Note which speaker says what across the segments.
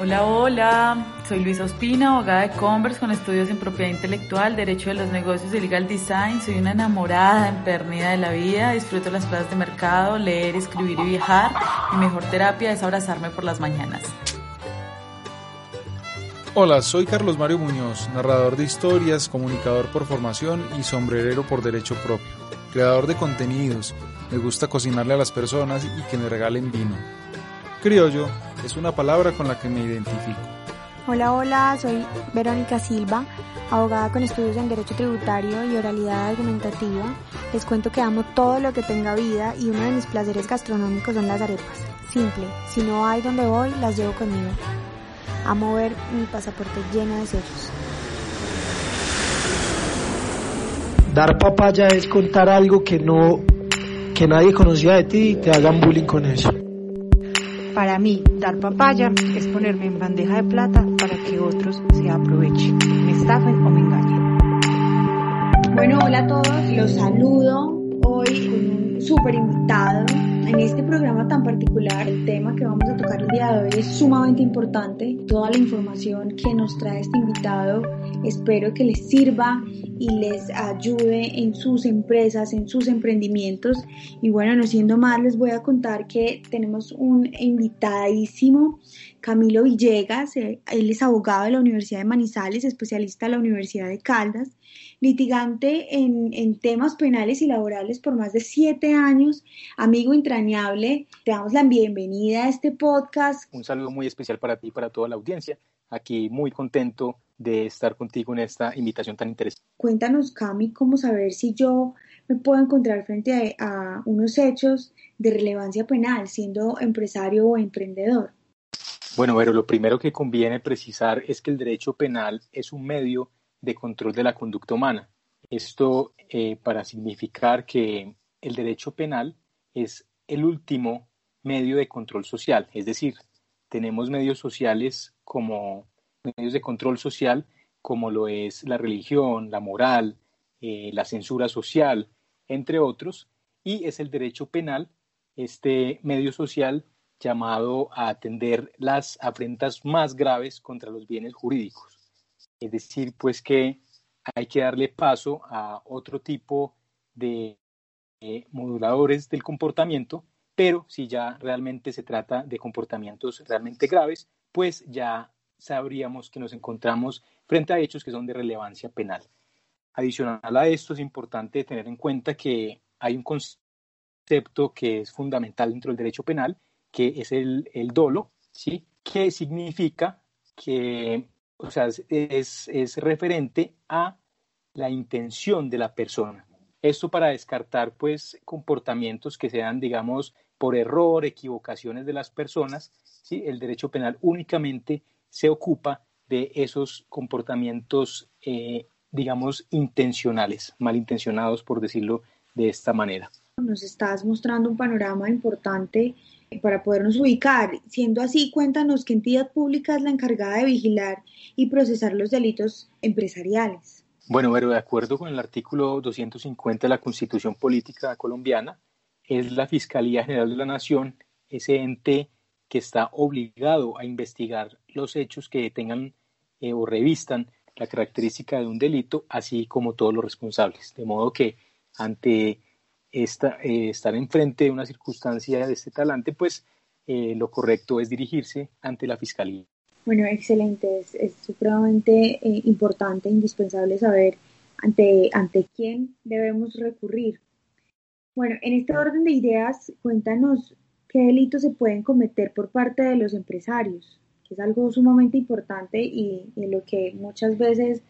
Speaker 1: Hola, hola, soy Luisa Ospina, abogada de Converse con estudios en propiedad intelectual, derecho de los negocios y legal design. Soy una enamorada, empernida de la vida, disfruto las plazas de mercado, leer, escribir y viajar. Mi mejor terapia es abrazarme por las mañanas.
Speaker 2: Hola, soy Carlos Mario Muñoz, narrador de historias, comunicador por formación y sombrerero por derecho propio. Creador de contenidos, me gusta cocinarle a las personas y que me regalen vino. Criollo es una palabra con la que me identifico.
Speaker 3: Hola, hola, soy Verónica Silva, abogada con estudios en Derecho Tributario y Oralidad Argumentativa. Les cuento que amo todo lo que tenga vida y uno de mis placeres gastronómicos son las arepas. Simple, si no hay donde voy, las llevo conmigo. Amo ver mi pasaporte lleno de sellos.
Speaker 4: Dar papaya es contar algo que no que nadie conocía de ti y te hagan bullying con eso.
Speaker 5: Para mí, dar papaya es ponerme en bandeja de plata para que otros se aprovechen, me estafen o me engañen.
Speaker 6: Bueno, hola a todos, los saludo hoy con un súper invitado. En este programa tan particular, el tema que vamos a tocar el día de hoy es sumamente importante. Toda la información que nos trae este invitado espero que les sirva y les ayude en sus empresas, en sus emprendimientos. Y bueno, no siendo más, les voy a contar que tenemos un invitadísimo, Camilo Villegas. Él es abogado de la Universidad de Manizales, especialista de la Universidad de Caldas, litigante en, en temas penales y laborales por más de siete años, amigo entrañable. Te damos la bienvenida a este podcast.
Speaker 7: Un saludo muy especial para ti y para toda la audiencia. Aquí muy contento de estar contigo en esta invitación tan interesante.
Speaker 6: Cuéntanos, Cami, cómo saber si yo me puedo encontrar frente a, unos hechos de relevancia penal siendo empresario o emprendedor.
Speaker 7: Bueno, pero lo primero que conviene precisar es que el derecho penal es un medio de control de la conducta humana. Esto eh, para significar que el derecho penal es el último medio de control social, es decir, tenemos medios sociales como medios de control social como lo es la religión, la moral, eh, la censura social, entre otros, y es el derecho penal, este medio social llamado a atender las afrentas más graves contra los bienes jurídicos. Es decir, pues que hay que darle paso a otro tipo de eh, moduladores del comportamiento, pero si ya realmente se trata de comportamientos realmente graves, pues ya sabríamos que nos encontramos frente a hechos que son de relevancia penal. Adicional a esto, es importante tener en cuenta que hay un concepto que es fundamental dentro del derecho penal, que es el, el dolo, ¿sí? que significa que o sea, es, es referente a la intención de la persona. Esto para descartar pues comportamientos que sean, digamos, por error, equivocaciones de las personas, ¿sí? el derecho penal únicamente se ocupa de esos comportamientos, eh, digamos, intencionales, malintencionados, por decirlo de esta manera.
Speaker 6: Nos estás mostrando un panorama importante para podernos ubicar. Siendo así, cuéntanos qué entidad pública es la encargada de vigilar y procesar los delitos empresariales.
Speaker 7: Bueno, pero de acuerdo con el artículo 250 de la Constitución Política colombiana, es la Fiscalía General de la Nación, ese ente que está obligado a investigar los hechos que tengan eh, o revistan la característica de un delito, así como todos los responsables. De modo que ante esta, eh, estar enfrente de una circunstancia de este talante, pues eh, lo correcto es dirigirse ante la Fiscalía.
Speaker 6: Bueno, excelente. Es, supremamente importante, indispensable saber ante, ante quién debemos recurrir. Bueno, en este orden de ideas, cuéntanos qué delitos se pueden cometer por parte de los empresarios, que es algo sumamente importante y, en lo que muchas veces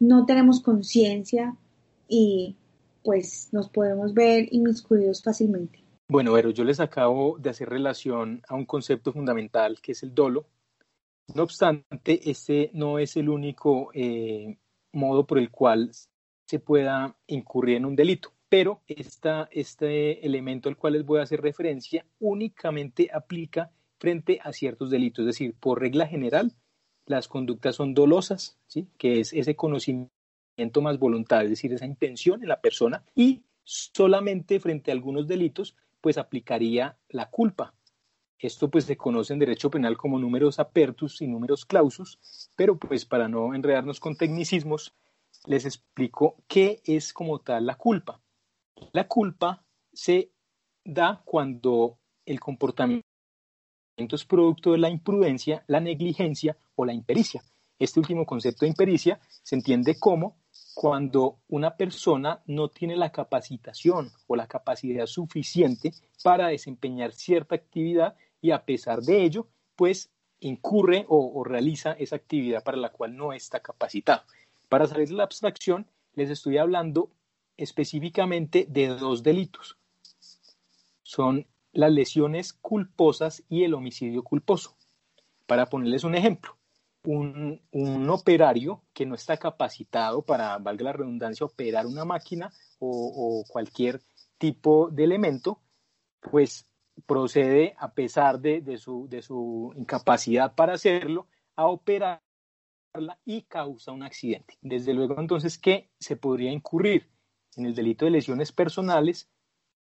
Speaker 6: no tenemos conciencia y pues nos podemos ver inmiscuidos fácilmente.
Speaker 7: Bueno, pero yo les acabo de hacer relación a un concepto fundamental que es el dolo. No obstante, este no es el único eh, modo por el cual se pueda incurrir en un delito pero este elemento al cual les voy a hacer referencia únicamente aplica frente a ciertos delitos, es decir, por regla general, las conductas son dolosas, ¿sí? que es ese conocimiento más voluntario, es decir, esa intención en la persona, y solamente frente a algunos delitos, pues aplicaría la culpa. Esto pues se conoce en derecho penal como números apertus y números clausus, pero pues para no enredarnos con tecnicismos, les explico qué es como tal la culpa. La culpa se da cuando el comportamiento es producto de la imprudencia, la negligencia o la impericia. Este último concepto de impericia se entiende como cuando una persona no tiene la capacitación o la capacidad suficiente para desempeñar cierta actividad y a pesar de ello, pues incurre o, realiza esa actividad para la cual no está capacitado. Para salir de la abstracción, les estoy hablando específicamente de dos delitos. Son las lesiones culposas y el homicidio culposo. Para ponerles un ejemplo, un, operario que no está capacitado para, valga la redundancia, operar una máquina o, cualquier tipo de elemento, pues procede, a pesar de, su, de su incapacidad para hacerlo, a operarla y causa un accidente. Desde luego, entonces, ¿qué se podría incurrir? En el delito de lesiones personales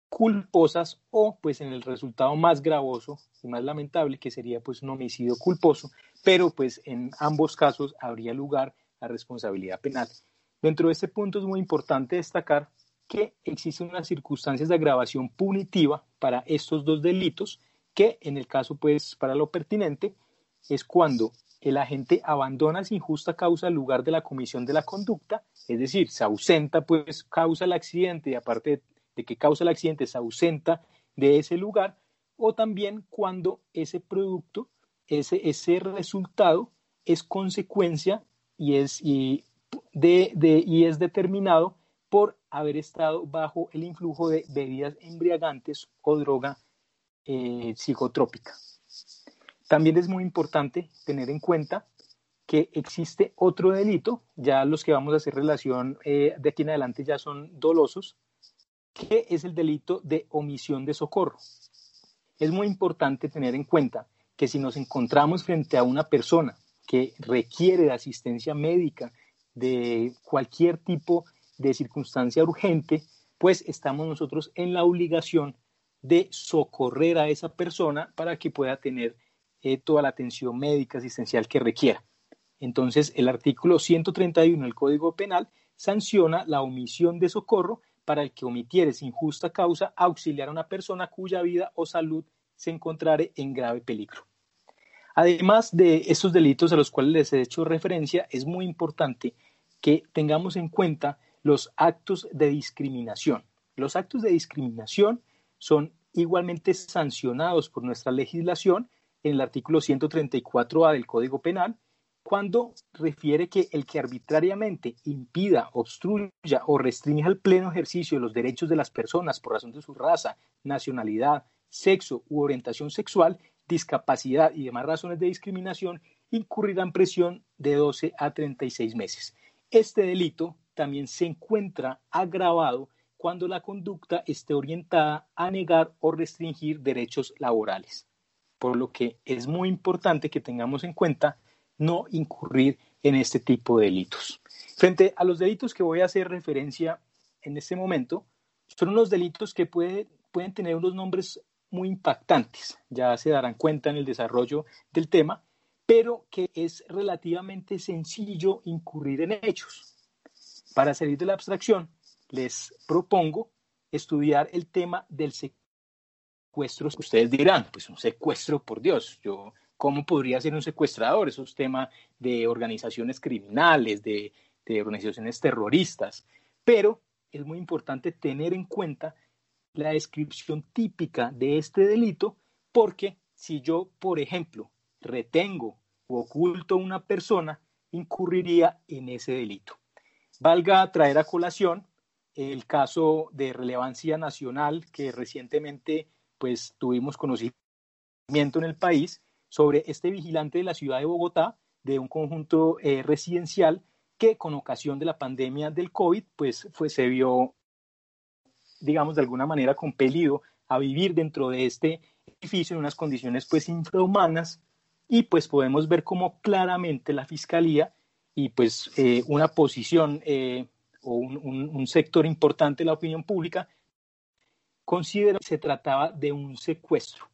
Speaker 7: culposas o pues en el resultado más gravoso y más lamentable que sería pues un homicidio culposo, pero pues en ambos casos habría lugar a responsabilidad penal. Dentro de este punto es muy importante destacar que existen unas circunstancias de agravación punitiva para estos dos delitos que en el caso pues para lo pertinente es cuando el agente abandona sin justa causa el lugar de la comisión de la conducta, es decir, se ausenta pues causa el accidente y aparte de que causa el accidente se ausenta de ese lugar, o también cuando ese producto, ese, ese resultado es consecuencia y es, y, de, y es determinado por haber estado bajo el influjo de bebidas embriagantes o droga eh, psicotrópica. También es muy importante tener en cuenta que existe otro delito, ya los que vamos a hacer relación eh, de aquí en adelante ya son dolosos, ¿Qué es el delito de omisión de socorro? Es muy importante tener en cuenta que si nos encontramos frente a una persona que requiere de asistencia médica, de cualquier tipo de circunstancia urgente, pues estamos nosotros en la obligación de socorrer a esa persona para que pueda tener eh, toda la atención médica asistencial que requiera. Entonces, el artículo 131 del Código Penal sanciona la omisión de socorro para el que omitiere sin justa causa auxiliar a una persona cuya vida o salud se encontrare en grave peligro. Además de estos delitos a los cuales les he hecho referencia, es muy importante que tengamos en cuenta los actos de discriminación. Los actos de discriminación son igualmente sancionados por nuestra legislación en el artículo 134A del Código Penal cuando refiere que el que arbitrariamente impida, obstruya o restrinja el pleno ejercicio de los derechos de las personas por razón de su raza, nacionalidad, sexo u orientación sexual, discapacidad y demás razones de discriminación, incurrirá en prisión de 12 a 36 meses. Este delito también se encuentra agravado cuando la conducta esté orientada a negar o restringir derechos laborales. Por lo que es muy importante que tengamos en cuenta no incurrir en este tipo de delitos. Frente a los delitos que voy a hacer referencia en este momento, son unos delitos que pueden tener unos nombres muy impactantes, ya se darán cuenta en el desarrollo del tema, pero que es relativamente sencillo incurrir en ellos. Para salir de la abstracción, les propongo estudiar el tema del secuestro. Ustedes dirán, pues un secuestro, por Dios, yo cómo podría ser un secuestrador. Eso es tema de organizaciones criminales, de, organizaciones terroristas. Pero es muy importante tener en cuenta la descripción típica de este delito, porque si yo, por ejemplo, retengo o oculto a una persona, incurriría en ese delito. Valga traer a colación el caso de relevancia nacional que recientemente pues tuvimos conocimiento en el país sobre este vigilante de la ciudad de Bogotá, de un conjunto eh, residencial que con ocasión de la pandemia del COVID, pues fue, se vio, digamos, de alguna manera compelido a vivir dentro de este edificio en unas condiciones pues infrahumanas. Y pues podemos ver cómo claramente la fiscalía y pues eh, una posición eh, o un, un, sector importante de la opinión pública consideró que se trataba de un secuestro.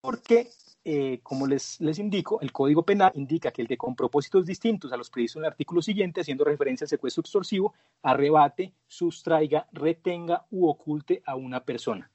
Speaker 7: Porque, eh, como les, les indico, el Código Penal indica que el que con propósitos distintos a los previstos en el artículo siguiente, haciendo referencia al secuestro extorsivo, arrebate, sustraiga, retenga u oculte a una persona.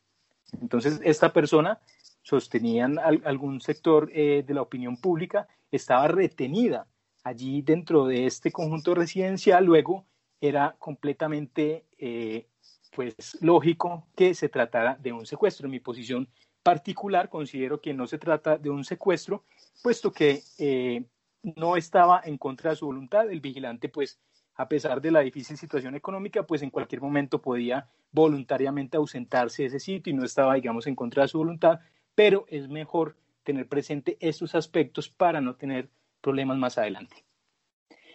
Speaker 7: Entonces, esta persona, sostenían algún sector eh, de la opinión pública, estaba retenida allí dentro de este conjunto residencial, luego era completamente eh, pues lógico que se tratara de un secuestro. En mi posición particular considero que no se trata de un secuestro, puesto que eh, no estaba en contra de su voluntad. El vigilante, pues, a pesar de la difícil situación económica, pues en cualquier momento podía voluntariamente ausentarse de ese sitio y no estaba, digamos, en contra de su voluntad, pero es mejor tener presente estos aspectos para no tener problemas más adelante.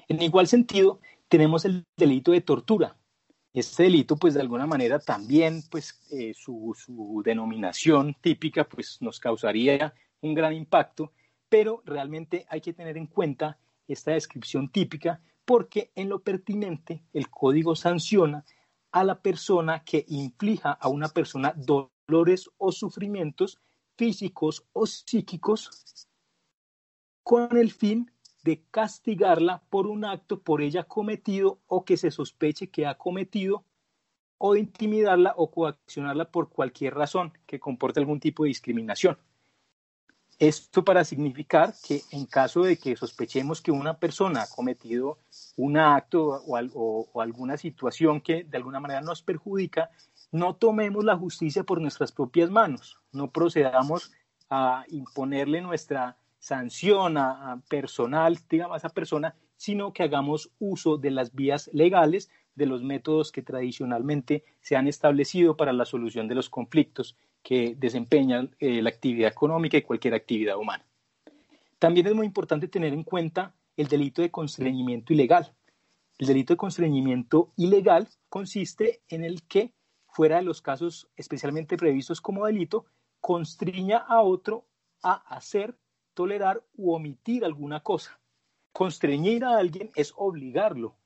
Speaker 7: En igual sentido, tenemos el delito de tortura. Este delito, pues de alguna manera también, pues eh, su, su, denominación típica, pues nos causaría un gran impacto, pero realmente hay que tener en cuenta esta descripción típica porque en lo pertinente el código sanciona a la persona que inflija a una persona dolores o sufrimientos físicos o psíquicos con el fin de castigarla por un acto por ella cometido o que se sospeche que ha cometido o de intimidarla o coaccionarla por cualquier razón que comporte algún tipo de discriminación. Esto para significar que en caso de que sospechemos que una persona ha cometido un acto o, o, alguna situación que de alguna manera nos perjudica, no tomemos la justicia por nuestras propias manos, no procedamos a imponerle nuestra sanción a, personal, digamos, a esa persona, sino que hagamos uso de las vías legales, de los métodos que tradicionalmente se han establecido para la solución de los conflictos que desempeñan eh, la actividad económica y cualquier actividad humana. También es muy importante tener en cuenta el delito de constreñimiento ilegal. El delito de constreñimiento ilegal consiste en el que, fuera de los casos especialmente previstos como delito, constriña a otro a hacer tolerar u omitir alguna cosa. Constreñir a alguien es obligarlo,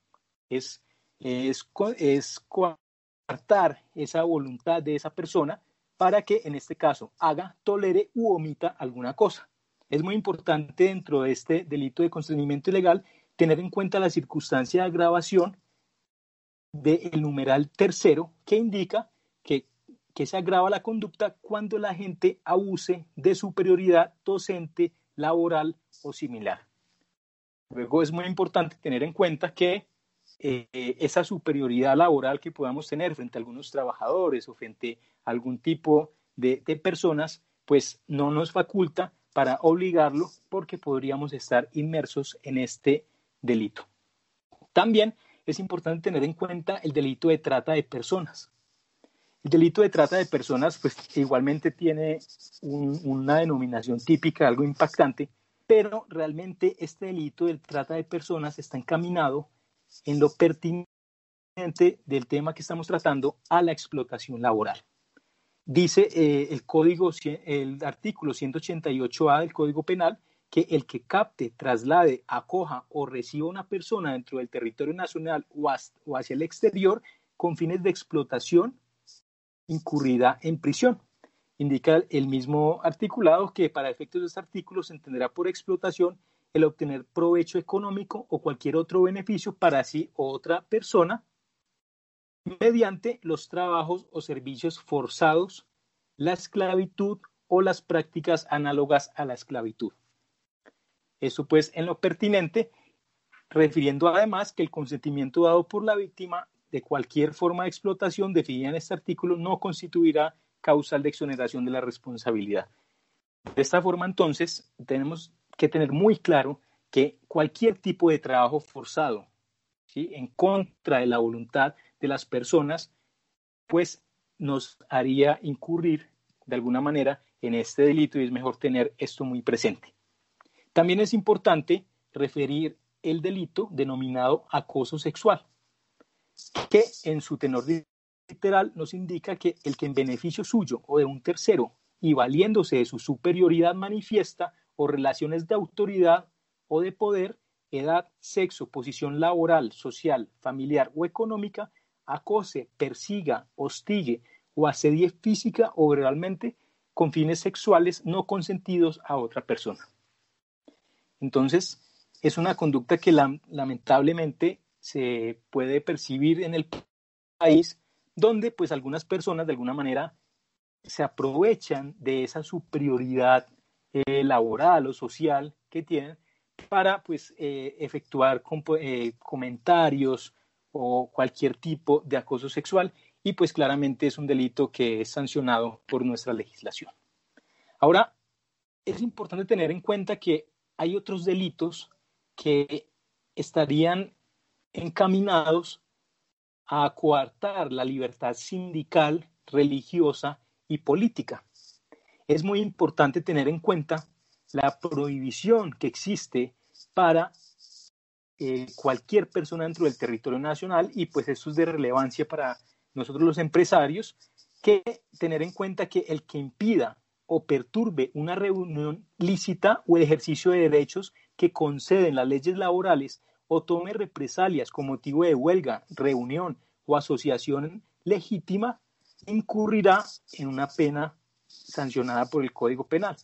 Speaker 7: es, es, es coartar esa voluntad de esa persona para que en este caso haga, tolere u omita alguna cosa. Es muy importante dentro de este delito de constreñimiento ilegal tener en cuenta la circunstancia de agravación del numeral tercero que indica que, que se agrava la conducta cuando la gente abuse de superioridad docente, laboral o similar. Luego es muy importante tener en cuenta que eh, esa superioridad laboral que podamos tener frente a algunos trabajadores o frente a algún tipo de, de personas, pues no nos faculta para obligarlo porque podríamos estar inmersos en este delito. También es importante tener en cuenta el delito de trata de personas. El delito de trata de personas, pues igualmente tiene una denominación típica, algo impactante, pero realmente este delito de trata de personas está encaminado en lo pertinente del tema que estamos tratando a la explotación laboral. Dice eh, el código, el artículo 188A del Código Penal que el que capte, traslade, acoja o reciba una persona dentro del territorio nacional o hacia el exterior con fines de explotación incurrida en prisión. Indica el mismo articulado que para efectos de este artículo se entenderá por explotación el obtener provecho económico o cualquier otro beneficio para sí o otra persona mediante los trabajos o servicios forzados, la esclavitud o las prácticas análogas a la esclavitud. Eso pues en lo pertinente, refiriendo además que el consentimiento dado por la víctima de cualquier forma de explotación definida en este artículo no constituirá causal de exoneración de la responsabilidad. De esta forma, entonces, tenemos que tener muy claro que cualquier tipo de trabajo forzado, ¿sí? en contra de la voluntad de las personas, pues nos haría incurrir de alguna manera en este delito y es mejor tener esto muy presente. También es importante referir el delito denominado acoso sexual que en su tenor literal nos indica que el que en beneficio suyo o de un tercero y valiéndose de su superioridad manifiesta o relaciones de autoridad o de poder, edad, sexo, posición laboral, social, familiar o económica, acose, persiga, hostigue o asedie física o verbalmente con fines sexuales no consentidos a otra persona. Entonces, es una conducta que lamentablemente se puede percibir en el país donde pues algunas personas de alguna manera se aprovechan de esa superioridad eh, laboral o social que tienen para pues eh, efectuar eh, comentarios o cualquier tipo de acoso sexual y pues claramente es un delito que es sancionado por nuestra legislación. Ahora, es importante tener en cuenta que hay otros delitos que estarían encaminados a coartar la libertad sindical, religiosa y política. Es muy importante tener en cuenta la prohibición que existe para eh, cualquier persona dentro del territorio nacional y pues eso es de relevancia para nosotros los empresarios, que tener en cuenta que el que impida o perturbe una reunión lícita o el ejercicio de derechos que conceden las leyes laborales o tome represalias con motivo de huelga, reunión o asociación legítima, incurrirá en una pena sancionada por el Código Penal.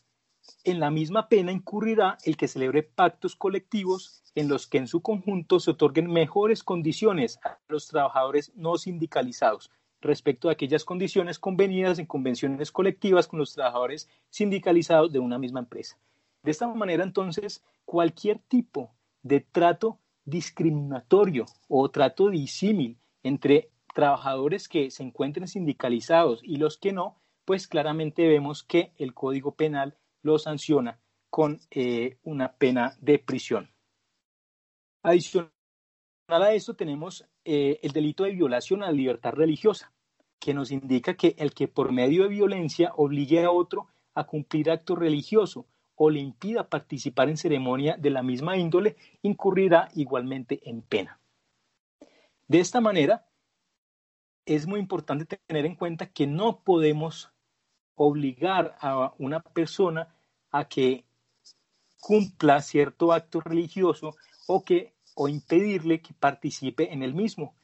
Speaker 7: En la misma pena incurrirá el que celebre pactos colectivos en los que en su conjunto se otorguen mejores condiciones a los trabajadores no sindicalizados respecto a aquellas condiciones convenidas en convenciones colectivas con los trabajadores sindicalizados de una misma empresa. De esta manera, entonces, cualquier tipo de trato discriminatorio o trato disímil entre trabajadores que se encuentren sindicalizados y los que no, pues claramente vemos que el Código Penal lo sanciona con eh, una pena de prisión. Adicional a eso tenemos eh, el delito de violación a la libertad religiosa, que nos indica que el que por medio de violencia obligue a otro a cumplir acto religioso o le impida participar en ceremonia de la misma índole, incurrirá igualmente en pena. De esta manera, es muy importante tener en cuenta que no podemos obligar a una persona a que cumpla cierto acto religioso o que o impedirle que participe en el mismo.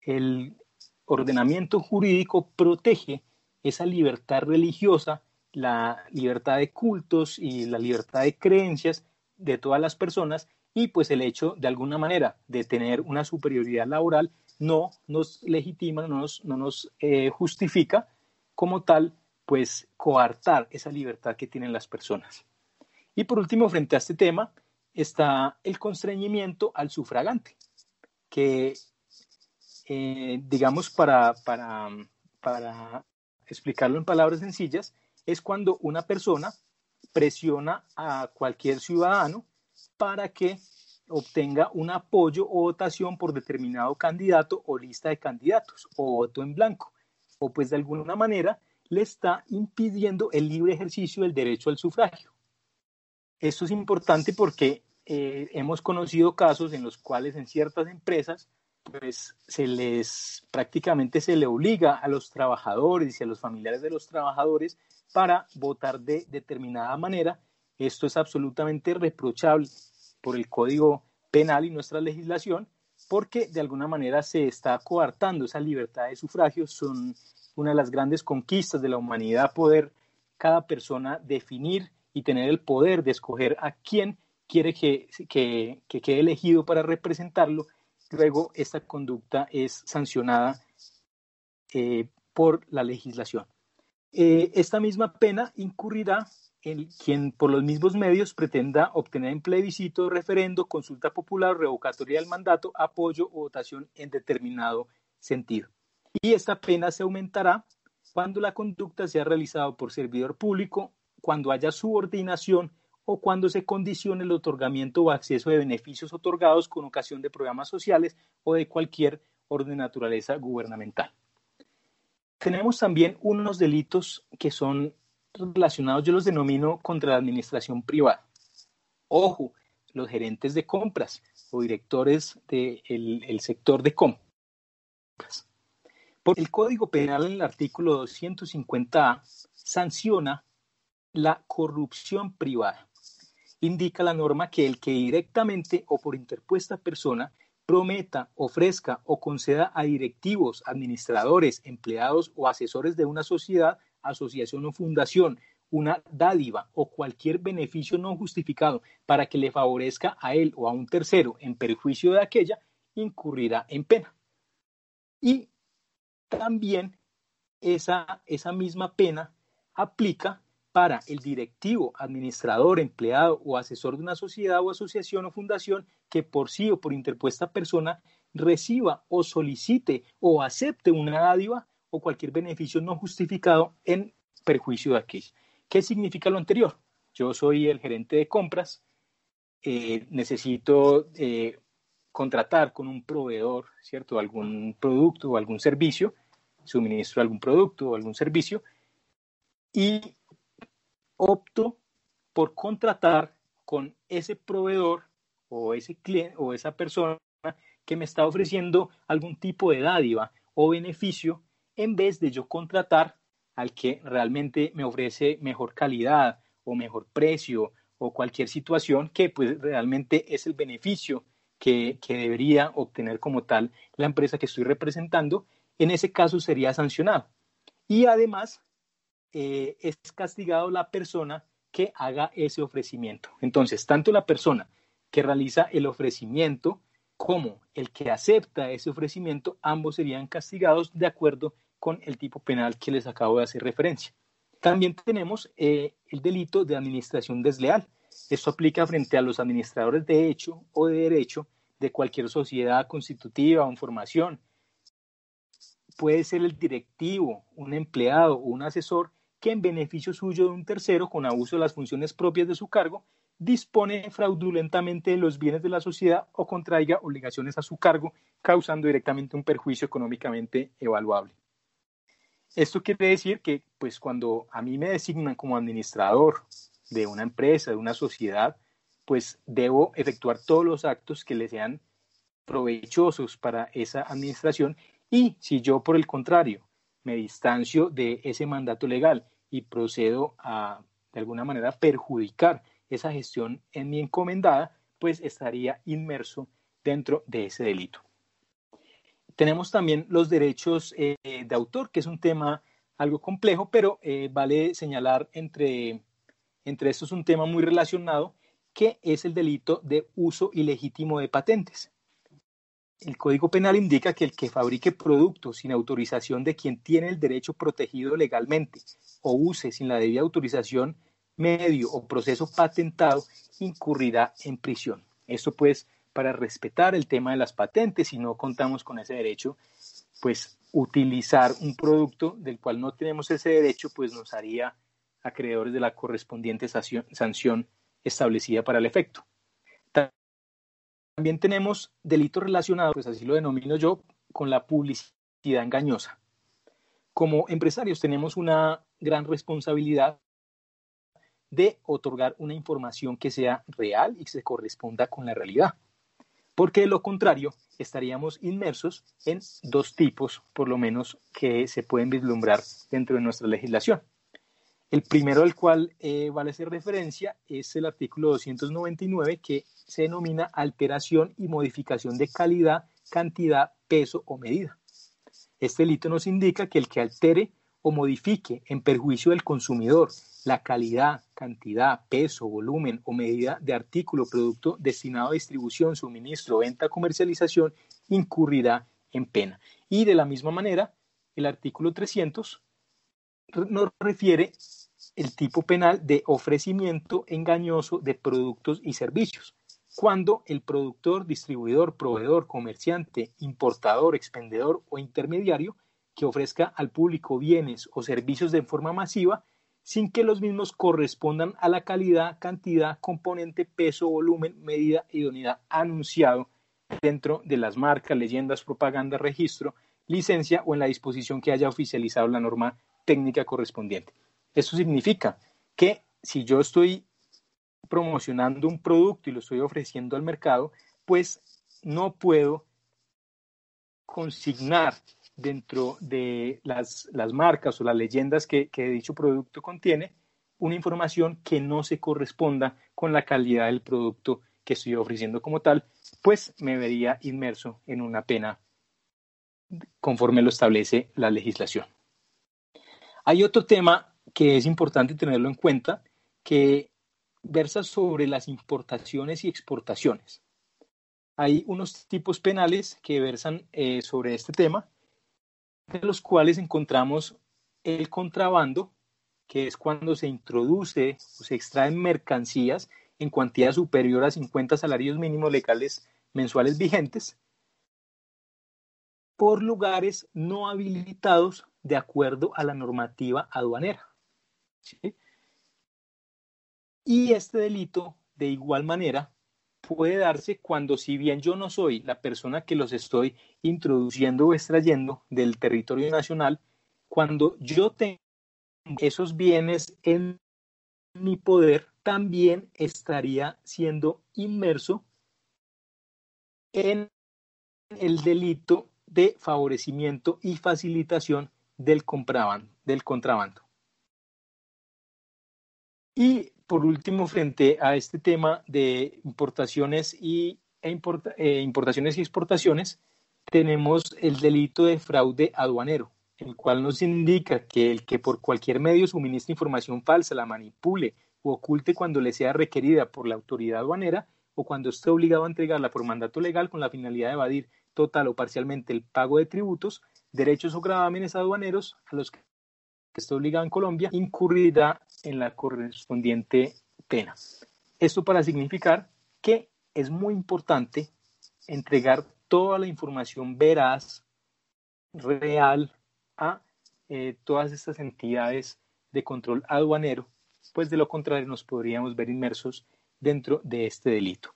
Speaker 7: El ordenamiento jurídico protege esa libertad religiosa, la libertad de cultos y la libertad de creencias de todas las personas y pues el hecho de alguna manera de tener una superioridad laboral no nos legitima, no nos, no nos eh, justifica como tal pues coartar esa libertad que tienen las personas. Y por último, frente a este tema, está el constreñimiento al sufragante, que, eh, digamos, para, para, para explicarlo en palabras sencillas, es cuando una persona presiona a cualquier ciudadano para que obtenga un apoyo o votación por determinado candidato o lista de candidatos o voto en blanco, o pues de alguna manera le está impidiendo el libre ejercicio del derecho al sufragio. Esto es importante porque eh, hemos conocido casos en los cuales en ciertas empresas pues se les prácticamente se le obliga a los trabajadores y a los familiares de los trabajadores para votar de determinada manera. Esto es absolutamente reprochable por el Código Penal y nuestra legislación porque de alguna manera se está coartando esa libertad de sufragio. Son una de las grandes conquistas de la humanidad, poder cada persona definir y tener el poder de escoger a quién quiere que, que, quede elegido para representarlo. Luego, esta conducta es sancionada eh, por la legislación. Eh, esta misma pena incurrirá en quien por los mismos medios pretenda obtener en plebiscito, referendo, consulta popular, revocatoria del mandato, apoyo o votación en determinado sentido y esta pena se aumentará cuando la conducta sea realizada por servidor público, cuando haya subordinación o cuando se condicione el otorgamiento o acceso de beneficios otorgados con ocasión de programas sociales o de cualquier orden de naturaleza gubernamental. Tenemos también unos delitos que son relacionados, yo los denomino contra la administración privada. Ojo, los gerentes de compras o directores del sector de compras el Código Penal en el artículo 250A sanciona la corrupción privada. Indica la norma que el que directamente o por interpuesta persona prometa, ofrezca o conceda a directivos, administradores, empleados o asesores de una sociedad asociación o fundación una dádiva o cualquier beneficio no justificado para que le favorezca a él o a un tercero en perjuicio de aquella, incurrirá en pena. Y también esa, esa misma pena aplica para el directivo, administrador, empleado o asesor de una sociedad o asociación o fundación que por sí o por interpuesta persona reciba o solicite o acepte una dádiva o cualquier beneficio no justificado en perjuicio de aquello. ¿Qué significa lo anterior? Yo soy el gerente de compras, eh, necesito eh, contratar con un proveedor, ¿cierto? Algún producto o algún servicio, suministro algún producto o algún servicio, y opto por contratar con ese proveedor o ese cliente o esa persona que me está ofreciendo algún tipo de dádiva o beneficio en vez de yo contratar al que realmente me ofrece mejor calidad o mejor precio o cualquier situación que pues realmente es el beneficio que, debería obtener como tal la empresa que estoy representando, en ese caso sería sancionado. Y además eh, es castigado la persona que haga ese ofrecimiento. Entonces, tanto la persona que realiza el ofrecimiento como el que acepta ese ofrecimiento, ambos serían castigados de acuerdo con el tipo penal que les acabo de hacer referencia. También tenemos eh, el delito de administración desleal. Esto aplica frente a los administradores de hecho o de derecho de cualquier sociedad constitutiva o en formación. Puede ser el directivo, un empleado o un asesor que en beneficio suyo de un tercero, con abuso de las funciones propias de su cargo, dispone fraudulentamente de los bienes de la sociedad o contraiga obligaciones a su cargo, causando directamente un perjuicio económicamente evaluable. Esto quiere decir que, pues, cuando a mí me designan como administrador de una empresa, de una sociedad, pues debo efectuar todos los actos que le sean provechosos para esa administración y si yo, por el contrario, me distancio de ese mandato legal y procedo a, de alguna manera, perjudicar esa gestión en mi encomendada, pues estaría inmerso dentro de ese delito. Tenemos también los derechos eh, de autor, que es un tema algo complejo, pero eh, vale señalar entre, entre estos un tema muy relacionado, que es el delito de uso ilegítimo de patentes. El Código Penal indica que el que fabrique productos sin autorización de quien tiene el derecho protegido legalmente o use sin la debida autorización medio o proceso patentado incurrirá en prisión. Esto pues para respetar el tema de las patentes, si no contamos con ese derecho, pues utilizar un producto del cual no tenemos ese derecho, pues nos haría acreedores de la correspondiente sanción establecida para el efecto. También tenemos delitos relacionados, pues así lo denomino yo, con la publicidad engañosa. Como empresarios tenemos una gran responsabilidad de otorgar una información que sea real y que se corresponda con la realidad porque de lo contrario estaríamos inmersos en dos tipos, por lo menos, que se pueden vislumbrar dentro de nuestra legislación. El primero al cual eh, vale hacer referencia es el artículo 299 que se denomina alteración y modificación de calidad, cantidad, peso o medida. Este delito nos indica que el que altere o modifique en perjuicio del consumidor la calidad, cantidad, peso, volumen o medida de artículo o producto destinado a distribución, suministro, venta, comercialización, incurrirá en pena. Y de la misma manera, el artículo 300 nos refiere el tipo penal de ofrecimiento engañoso de productos y servicios. Cuando el productor, distribuidor, proveedor, comerciante, importador, expendedor o intermediario que ofrezca al público bienes o servicios de forma masiva sin que los mismos correspondan a la calidad, cantidad, componente, peso, volumen, medida, idoneidad anunciado dentro de las marcas, leyendas, propaganda, registro, licencia o en la disposición que haya oficializado la norma técnica correspondiente. Eso significa que si yo estoy promocionando un producto y lo estoy ofreciendo al mercado, pues no puedo consignar dentro de las, marcas o las leyendas que, dicho producto contiene una información que no se corresponda con la calidad del producto que estoy ofreciendo como tal, pues me vería inmerso en una pena conforme lo establece la legislación. Hay otro tema que es importante tenerlo en cuenta, que versa sobre las importaciones y exportaciones. Hay unos tipos penales que versan eh, sobre este tema, de los cuales encontramos el contrabando, que es cuando se introduce o se extraen mercancías en cuantía superior a 50 salarios mínimos legales mensuales vigentes, por lugares no habilitados de acuerdo a la normativa aduanera. Y este delito, de igual manera, puede darse cuando, si bien yo no soy la persona que los estoy introduciendo o extrayendo del territorio nacional, cuando yo tengo esos bienes en mi poder, también estaría siendo inmerso en el delito de favorecimiento y facilitación del. Del contrabando. Y por último, frente a este tema de importaciones y, e eh, importaciones y exportaciones, tenemos el delito de fraude aduanero, el cual nos indica que el que por cualquier medio suministre información falsa, la manipule o oculte cuando le sea requerida por la autoridad aduanera o cuando esté obligado a entregarla por mandato legal con la finalidad de evadir total o parcialmente el pago de tributos, derechos o gravámenes aduaneros a los que esté obligado en Colombia, incurrirá en la correspondiente pena. Esto para significar que es muy importante entregar toda la información veraz, real, a eh, todas estas entidades de control aduanero, pues de lo contrario nos podríamos ver inmersos dentro de este delito.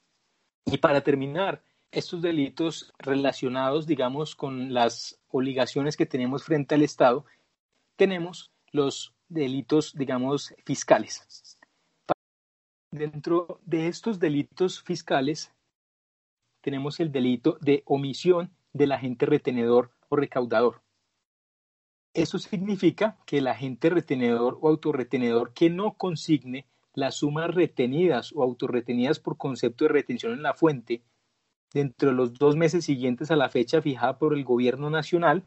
Speaker 7: Y para terminar, estos delitos relacionados, digamos, con las obligaciones que tenemos frente al Estado, tenemos los delitos, digamos, fiscales. Dentro de estos delitos fiscales tenemos el delito de omisión del agente retenedor o recaudador. Eso significa que el agente retenedor o autorretenedor que no consigne las sumas retenidas o autorretenidas por concepto de retención en la fuente dentro de los dos meses siguientes a la fecha fijada por el gobierno nacional,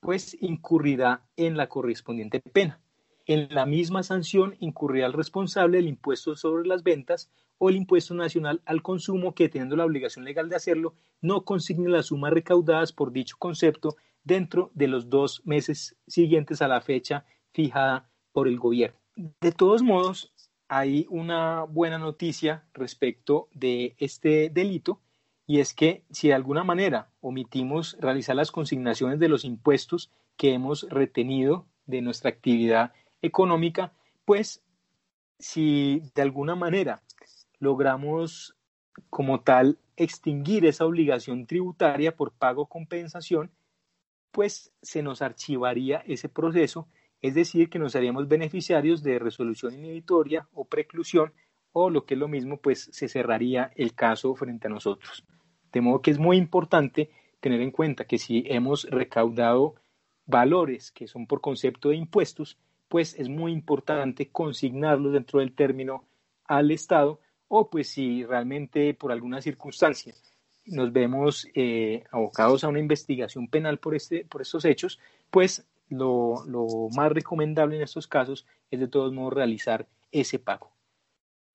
Speaker 7: pues incurrirá en la correspondiente pena. En la misma sanción incurrirá el responsable del impuesto sobre las ventas o el impuesto nacional al consumo que, teniendo la obligación legal de hacerlo, no consigne las sumas recaudadas por dicho concepto dentro de los dos meses siguientes a la fecha fijada por el gobierno. De todos modos, hay una buena noticia respecto de este delito y es que si de alguna manera omitimos realizar las consignaciones de los impuestos que hemos retenido de nuestra actividad económica, pues si de alguna manera logramos como tal extinguir esa obligación tributaria por pago compensación, pues se nos archivaría ese proceso, es decir, que nos haríamos beneficiarios de resolución inhibitoria o preclusión o lo que es lo mismo, pues se cerraría el caso frente a nosotros. De modo que es muy importante tener en cuenta que si hemos recaudado valores que son por concepto de impuestos, pues es muy importante consignarlos dentro del término al Estado o pues si realmente por alguna circunstancia nos vemos eh, abocados a una investigación penal por, este, por estos hechos, pues lo, lo más recomendable en estos casos es de todos modos realizar ese pago.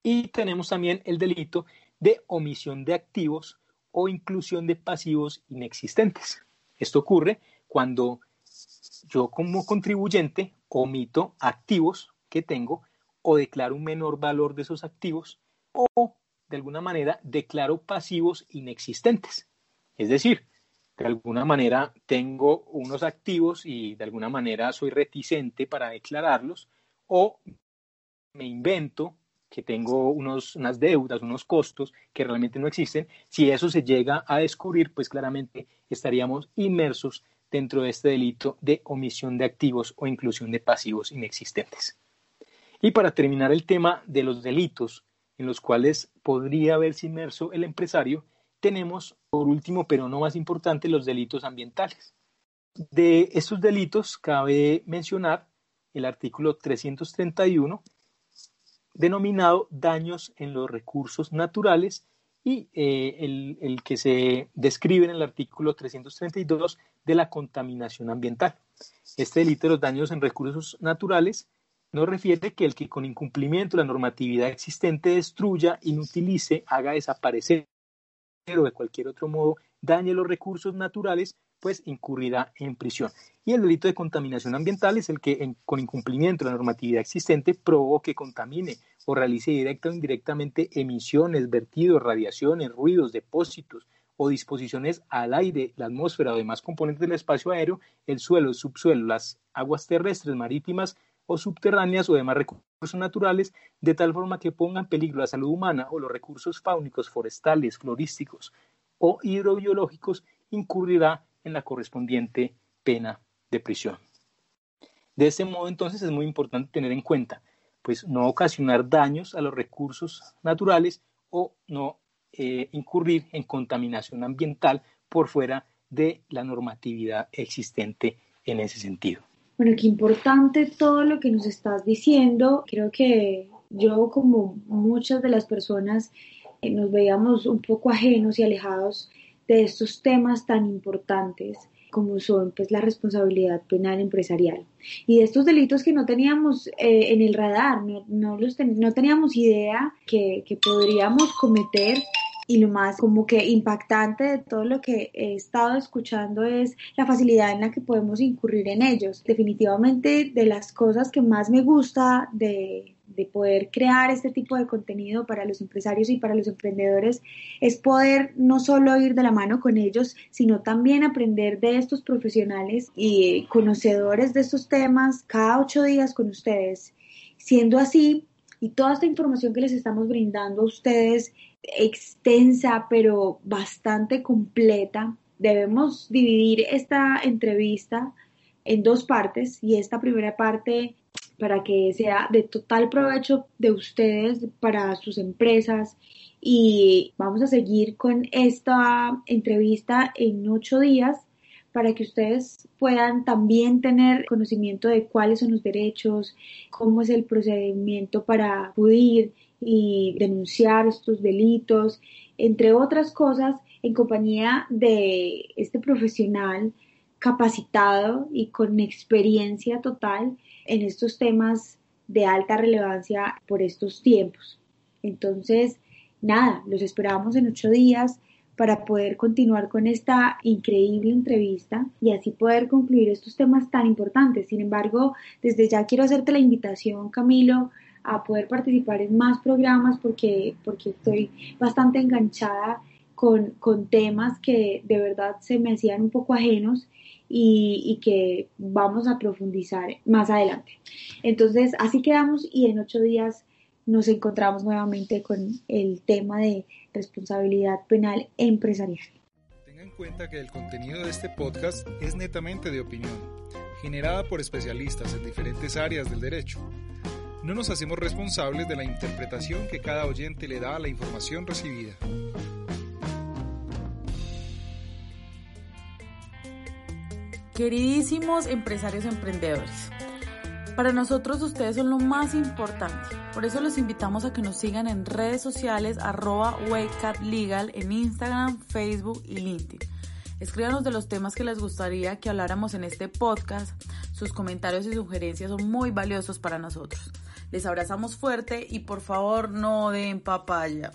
Speaker 7: Y tenemos también el delito de omisión de activos o inclusión de pasivos inexistentes. Esto ocurre cuando yo como contribuyente omito activos que tengo o declaro un menor valor de esos activos o de alguna manera declaro pasivos inexistentes. Es decir, de alguna manera tengo unos activos y de alguna manera soy reticente para declararlos o me invento que tengo unos, unas deudas, unos costos que realmente no existen, si eso se llega a descubrir, pues claramente estaríamos inmersos dentro de este delito de omisión de activos o inclusión de pasivos inexistentes. Y para terminar el tema de los delitos en los cuales podría haberse inmerso el empresario, tenemos, por último, pero no más importante, los delitos ambientales. De estos delitos cabe mencionar el artículo 331, denominado daños en los recursos naturales y eh, el, que se describe en el artículo 332 de la contaminación ambiental. Este delito de los daños en recursos naturales nos refiere que el que con incumplimiento de la normatividad existente destruya, inutilice, haga desaparecer o de cualquier otro modo dañe los recursos naturales, pues incurrirá en prisión. Y el delito de contaminación ambiental es el que con incumplimiento de la normatividad existente provoque, contamine o realice directa o indirectamente emisiones, vertidos, radiaciones, ruidos, depósitos o disposiciones al aire, la atmósfera o demás componentes del espacio aéreo, el suelo, el subsuelo, las aguas terrestres, marítimas o subterráneas o demás recursos naturales, de tal forma que pongan en peligro la salud humana o los recursos fáunicos, forestales, florísticos o hidrobiológicos, incurrirá en la correspondiente pena de prisión. De este modo, entonces, es muy importante tener en cuenta, pues, no ocasionar daños a los recursos naturales o no eh, incurrir en contaminación ambiental por fuera de la normatividad existente en ese sentido.
Speaker 6: Bueno, qué importante todo lo que nos estás diciendo. Creo que yo, como muchas de las personas, eh, nos veíamos un poco ajenos y alejados de estos temas tan importantes como son pues la responsabilidad penal empresarial y de estos delitos que no teníamos eh, en el radar, no, no, los no teníamos idea que, que podríamos cometer y lo más como que impactante de todo lo que he estado escuchando es la facilidad en la que podemos incurrir en ellos. Definitivamente de las cosas que más me gusta de, de poder crear este tipo de contenido para los empresarios y para los emprendedores es poder no solo ir de la mano con ellos, sino también aprender de estos profesionales y conocedores de estos temas cada ocho días con ustedes. Siendo así, y toda esta información que les estamos brindando a ustedes extensa pero bastante completa. Debemos dividir esta entrevista en dos partes y esta primera parte para que sea de total provecho de ustedes para sus empresas. Y vamos a seguir con esta entrevista en ocho días para que ustedes puedan también tener conocimiento de cuáles son los derechos, cómo es el procedimiento para acudir y denunciar estos delitos, entre otras cosas, en compañía de este profesional capacitado y con experiencia total en estos temas de alta relevancia por estos tiempos. Entonces, nada, los esperamos en ocho días para poder continuar con esta increíble entrevista y así poder concluir estos temas tan importantes. Sin embargo, desde ya quiero hacerte la invitación, Camilo, a poder participar en más programas porque, porque estoy bastante enganchada con, con temas que de verdad se me hacían un poco ajenos y, que vamos a profundizar más adelante. Entonces, así quedamos y en ocho días nos encontramos nuevamente con el tema de responsabilidad penal empresarial.
Speaker 2: Tenga en cuenta que el contenido de este podcast es netamente de opinión, generada por especialistas en diferentes áreas del derecho no nos hacemos responsables de la interpretación que cada oyente le da a la información recibida.
Speaker 1: Queridísimos empresarios emprendedores, para nosotros ustedes son lo más importante. Por eso los invitamos a que nos sigan en redes sociales arroba Legal en Instagram, Facebook y LinkedIn. Escríbanos de los temas que les gustaría que habláramos en este podcast. Sus comentarios y sugerencias son muy valiosos para nosotros. Les abrazamos fuerte y por favor no den papaya.